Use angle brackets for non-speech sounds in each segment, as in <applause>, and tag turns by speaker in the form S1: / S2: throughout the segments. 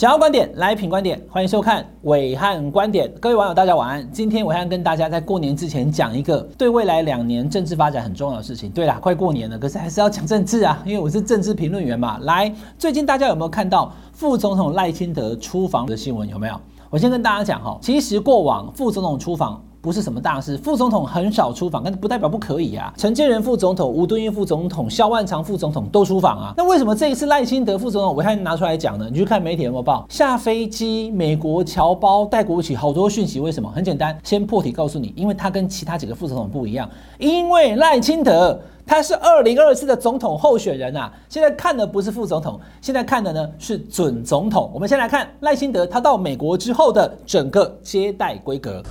S1: 想要观点来品观点，欢迎收看伟汉观点。各位网友，大家晚安。今天伟汉跟大家在过年之前讲一个对未来两年政治发展很重要的事情。对啦，快过年了，可是还是要讲政治啊，因为我是政治评论员嘛。来，最近大家有没有看到副总统赖清德出访的新闻？有没有？我先跟大家讲哈，其实过往副总统出访。不是什么大事，副总统很少出访，但不代表不可以啊。陈建仁副总统、吴敦义副总统、萧万长副总统都出访啊。那为什么这一次赖清德副总统我还拿出来讲呢？你去看媒体有没有报？下飞机，美国侨胞带国旗，好多讯息。为什么？很简单，先破题告诉你，因为他跟其他几个副总统不一样，因为赖清德他是二零二四的总统候选人啊。现在看的不是副总统，现在看的呢是准总统。我们先来看赖清德他到美国之后的整个接待规格。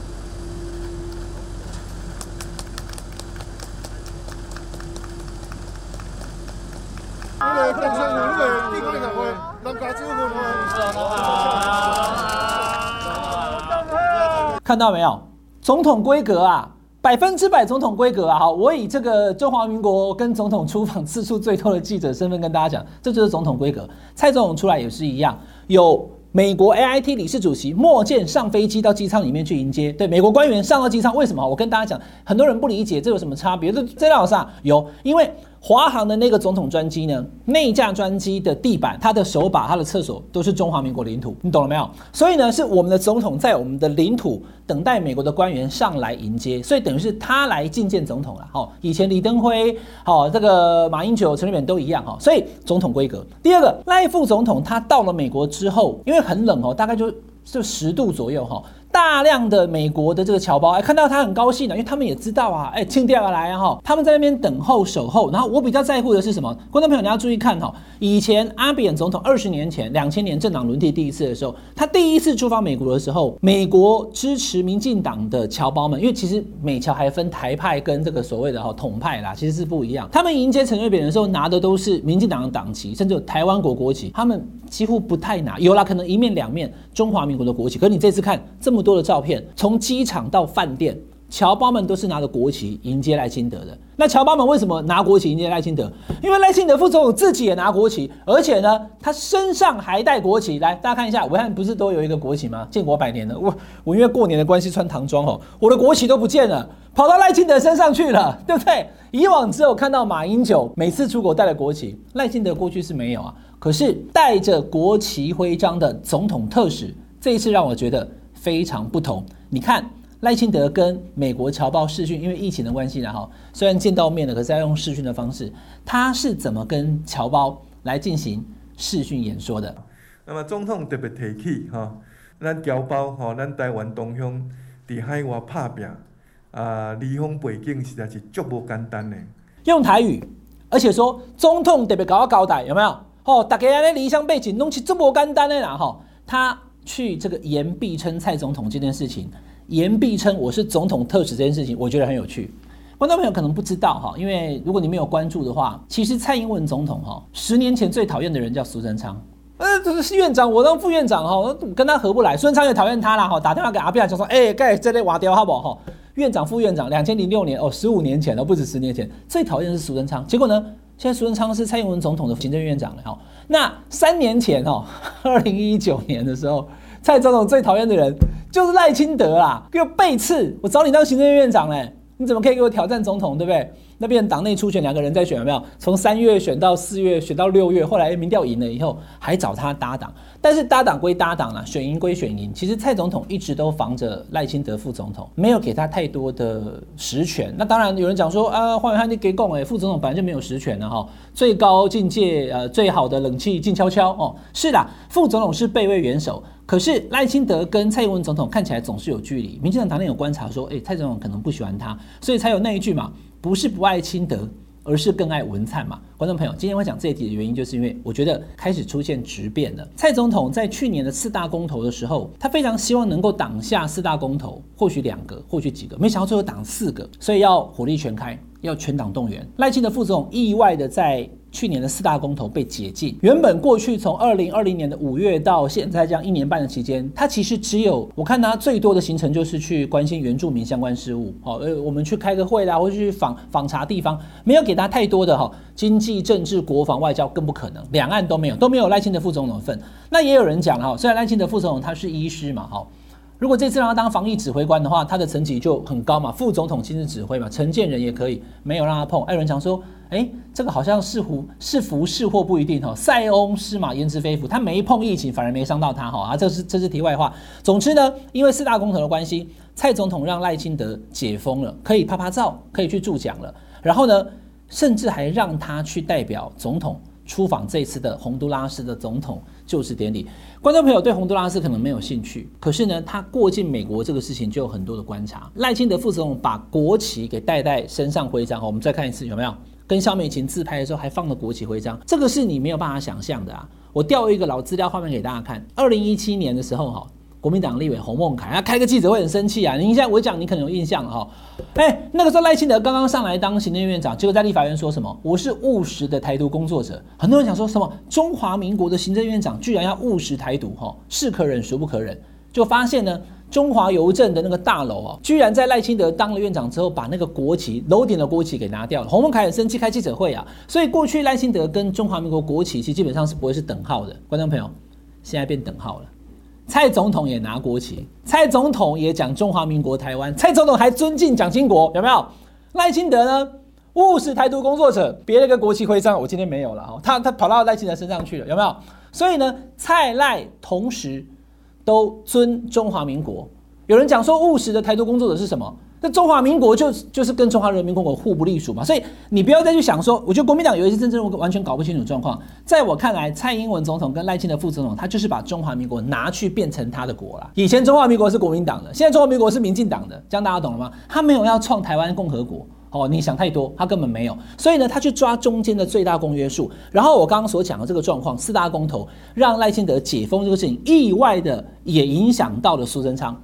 S1: 看到没有？总统规格啊，百分之百总统规格啊！好，我以这个中华民国跟总统出访次数最多的记者身份跟大家讲，这就是总统规格。蔡总统出来也是一样，有美国 AIT 理事主席莫健上飞机到机舱里面去迎接。对，美国官员上到机舱，为什么？我跟大家讲，很多人不理解这有什么差别？这这老师啊有，因为。华航的那个总统专机呢，内架专机的地板、它的手把、它的厕所都是中华民国领土，你懂了没有？所以呢，是我们的总统在我们的领土等待美国的官员上来迎接，所以等于是他来觐见总统了。好，以前李登辉、好这个马英九、陈水扁都一样哈，所以总统规格。第二个，赖副总统他到了美国之后，因为很冷哦，大概就就十度左右哈。大量的美国的这个侨胞，哎，看到他很高兴的，因为他们也知道啊，哎，庆第二个来啊，哈，他们在那边等候守候。然后我比较在乎的是什么？观众朋友你要注意看哈，以前阿扁总统二十年前，两千年政党轮替第一次的时候，他第一次出访美国的时候，美国支持民进党的侨胞们，因为其实美侨还分台派跟这个所谓的哈统派啦，其实是不一样。他们迎接陈水扁的时候，拿的都是民进党的党旗，甚至有台湾国国旗，他们几乎不太拿，有啦，可能一面两面中华民国的国旗。可是你这次看这么多的照片。从机场到饭店，侨胞们都是拿着国旗迎接赖清德的。那侨胞们为什么拿国旗迎接赖清德？因为赖清德副总统自己也拿国旗，而且呢，他身上还带国旗。来，大家看一下，武汉不是都有一个国旗吗？建国百年了，我我因为过年的关系穿唐装哦，我的国旗都不见了，跑到赖清德身上去了，<laughs> 对不对？以往只有看到马英九每次出国带了国旗，赖清德过去是没有啊。可是带着国旗徽章的总统特使，这一次让我觉得非常不同。你看赖清德跟美国侨胞视讯，因为疫情的关系，然后虽然见到面了，可是要用视讯的方式，他是怎么跟侨胞来进行视讯演说的？
S2: 那么总统特别提起哈，咱侨胞哈，咱台湾同乡在海外拍拼啊，离乡背景实在是足无简单的。
S1: 用台语，而且说总统特别搞我交代，有没有？哦，大家安尼离乡背景弄起足无简单的啦，吼，他。去这个言必称蔡总统这件事情，言必称我是总统特使这件事情，我觉得很有趣。观众朋友可能不知道哈，因为如果你没有关注的话，其实蔡英文总统哈，十年前最讨厌的人叫苏贞昌，呃，这是院长，我当副院长哈，跟他合不来。苏贞昌也讨厌他啦哈，打电话给阿扁就说，哎，盖这类瓦雕好不好哈？院长副院长，两千零六年哦，十五年前哦，不止十年前，最讨厌是苏贞昌。结果呢，现在苏贞昌是蔡英文总统的行政院长了哈。那三年前哦，二零一九年的时候。蔡总统最讨厌的人就是赖清德啦，给我背刺！我找你当行政院院长嘞，你怎么可以给我挑战总统，对不对？那边党内初选两个人在选，有没有？从三月选到四月，选到六月，后来民调赢了以后，还找他搭档。但是搭档归搭档啦，选赢归选赢。其实蔡总统一直都防着赖清德副总统，没有给他太多的实权。那当然有人讲说啊，黄伟汉你给讲哎，副总统本来就没有实权了哈。最高境界呃，最好的冷气静悄悄哦。是的，副总统是备位元首，可是赖清德跟蔡英文总统看起来总是有距离。民进党党内有观察说，哎，蔡总统可能不喜欢他，所以才有那一句嘛，不是不爱清德。而是更爱文灿嘛，观众朋友，今天我讲这一题的原因，就是因为我觉得开始出现质变了。蔡总统在去年的四大公投的时候，他非常希望能够挡下四大公投，或许两个，或许几个，没想到最后挡四个，所以要火力全开，要全党动员。赖清德副总统意外的在去年的四大公投被解禁，原本过去从二零二零年的五月到现在这样一年半的期间，他其实只有我看他最多的行程就是去关心原住民相关事务，好，呃，我们去开个会啦，或者去访访查地方，没有给他太多的哈经济、政治、国防、外交更不可能，两岸都没有，都没有赖清德副总统的份。那也有人讲了哈，虽然赖清德副总统他是医师嘛，哈。如果这次让他当防疫指挥官的话，他的层级就很高嘛，副总统亲自指挥嘛，陈建仁也可以，没有让他碰。艾伦强说，哎，这个好像是福是福是祸不一定哈。塞翁失马焉知非福，他没碰疫情，反而没伤到他哈啊，这是这是题外话。总之呢，因为四大公投的关系，蔡总统让赖清德解封了，可以拍拍照，可以去助讲了，然后呢，甚至还让他去代表总统。出访这次的洪都拉斯的总统就职典礼，观众朋友对洪都拉斯可能没有兴趣，可是呢，他过境美国这个事情就有很多的观察。赖清德副总统把国旗给戴在身上徽章，我们再看一次有没有？跟萧美琴自拍的时候还放了国旗徽章，这个是你没有办法想象的啊！我调一个老资料画面给大家看，二零一七年的时候哈。国民党立委洪孟楷，他开个记者会很生气啊！你现在我讲，你可能有印象哈。哎，那个时候赖清德刚刚上来当行政院院长，结果在立法院说什么？我是务实的台独工作者。很多人想说什么？中华民国的行政院长居然要务实台独？哈，是可忍，孰不可忍？就发现呢，中华邮政的那个大楼啊，居然在赖清德当了院长之后，把那个国旗楼顶的国旗给拿掉了。洪孟凯很生气，开记者会啊。所以过去赖清德跟中华民国国旗其实基本上是不会是等号的。观众朋友，现在变等号了。蔡总统也拿国旗，蔡总统也讲中华民国台湾，蔡总统还尊敬蒋经国，有没有？赖清德呢？务实台独工作者，别了个国旗徽章，我今天没有了哈，他他跑到赖清德身上去了，有没有？所以呢，蔡赖同时都尊中华民国。有人讲说务实的台独工作者是什么？那中华民国就就是跟中华人民共和国互不隶属嘛，所以你不要再去想说，我觉得国民党有一些政治完全搞不清楚状况。在我看来，蔡英文总统跟赖清德副总统，他就是把中华民国拿去变成他的国了。以前中华民国是国民党的，现在中华民国是民进党的，这样大家懂了吗？他没有要创台湾共和国哦，你想太多，他根本没有。所以呢，他去抓中间的最大公约数。然后我刚刚所讲的这个状况，四大公投让赖清德解封这个事情，意外的也影响到了苏贞昌。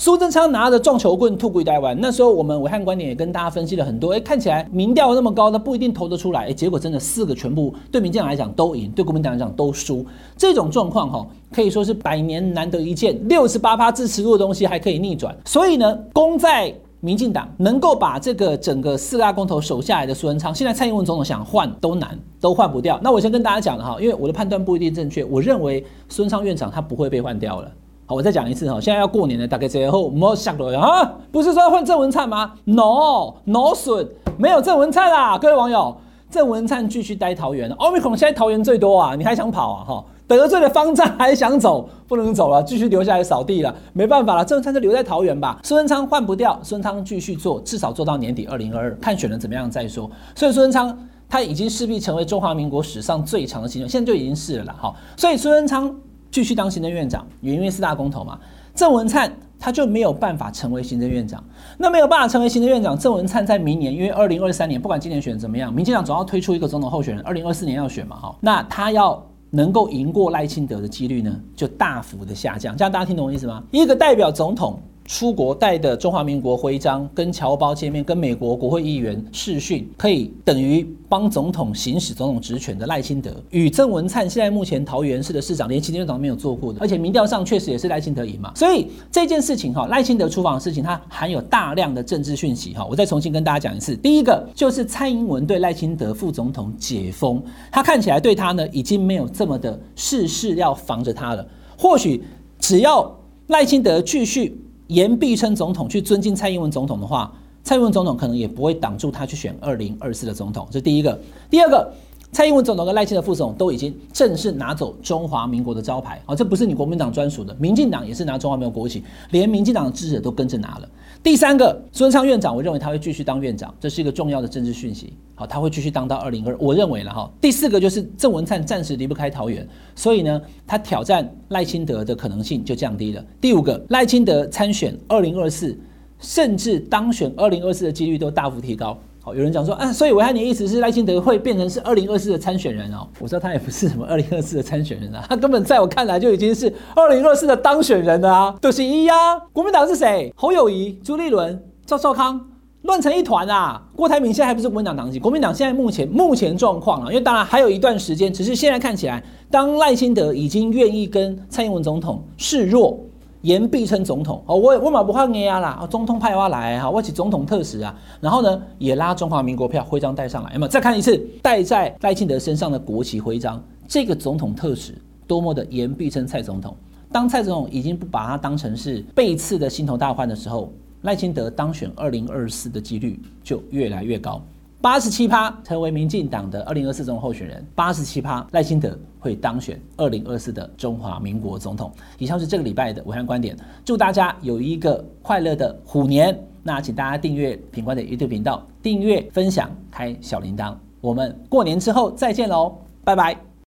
S1: 苏贞昌拿着撞球棍吐归台湾，那时候我们暐瀚观点也跟大家分析了很多，哎，看起来民调那么高，他不一定投得出来，哎，结果真的四个全部对民进党来讲都赢，对国民党来讲都输，这种状况哈，可以说是百年难得一见，六十八趴支持度的东西还可以逆转，所以呢，功在民进党能够把这个整个四大公投守下来的苏贞昌，现在蔡英文总统想换都难，都换不掉。那我先跟大家讲了哈，因为我的判断不一定正确，我认为孙昌院长他不会被换掉了。好，我再讲一次哈，现在要过年了，大概最后没有想到啊，不是说要换郑文灿吗？No，No 损，没有郑文灿啦，各位网友，郑文灿继续待桃园，Omicron 现在桃园最多啊，你还想跑啊？哈，得罪了方丈 <laughs> 还想走，不能走了，继续留下来扫地了，没办法了，郑文灿就留在桃园吧。孙文昌换不掉，孙文昌继续做，至少做到年底二零二二，看选人怎么样再说。所以孙文昌他已经势必成为中华民国史上最长的行政，现在就已经是了啦。哈，所以孙文昌。继续当行政院长，因为四大公投嘛，郑文灿他就没有办法成为行政院长。那没有办法成为行政院长，郑文灿在明年，因为二零二三年不管今年选怎么样，民进党总要推出一个总统候选人，二零二四年要选嘛，哈，那他要能够赢过赖清德的几率呢，就大幅的下降。这样大家听懂我意思吗？一个代表总统。出国带的中华民国徽章，跟侨胞见面，跟美国国会议员视讯，可以等于帮总统行使总统职权的赖清德，与郑文灿现在目前桃园市的市长，连行政院长都没有做过的，而且民调上确实也是赖清德赢嘛。所以这件事情哈，赖清德出访的事情，它含有大量的政治讯息哈。我再重新跟大家讲一次，第一个就是蔡英文对赖清德副总统解封，他看起来对他呢已经没有这么的事事要防着他了。或许只要赖清德继续。言必称总统去尊敬蔡英文总统的话，蔡英文总统可能也不会挡住他去选二零二四的总统。这第一个。第二个，蔡英文总统跟赖清德副总都已经正式拿走中华民国的招牌。啊，这不是你国民党专属的，民进党也是拿中华民国国旗，连民进党的支持者都跟着拿了。第三个，孙昌院长，我认为他会继续当院长，这是一个重要的政治讯息。好，他会继续当到二零二，我认为了哈。第四个就是郑文灿暂时离不开桃园，所以呢，他挑战赖清德的可能性就降低了。第五个，赖清德参选二零二四，甚至当选二零二四的几率都大幅提高。有人讲说啊，所以维汉，你的意思是赖清德会变成是二零二四的参选人哦？我知道他也不是什么二零二四的参选人啊，他根本在我看来就已经是二零二四的当选人了啊。就是一呀，国民党是谁？侯友宜、朱立伦、赵少康、乱成一团啊！郭台铭现在还不是国民党党籍，国民党现在目前目前状况啊，因为当然还有一段时间，只是现在看起来，当赖清德已经愿意跟蔡英文总统示弱，言必称总统哦，我我马不换 A 啊啦，总统派我来哈，我起总统特使啊，然后呢也拉中华民国票徽章带上来，那么再看一次戴在赖清德身上的国旗徽章，这个总统特使多么的言必称蔡总统。当蔡总统已经不把他当成是背刺的心头大患的时候，赖清德当选二零二四的几率就越来越高，八十七趴成为民进党的二零二四总统候选人，八十七趴赖清德会当选二零二四的中华民国总统。以上是这个礼拜的武汉观点，祝大家有一个快乐的虎年。那请大家订阅品观点 YouTube 频道，订阅、分享、开小铃铛。我们过年之后再见喽，拜拜。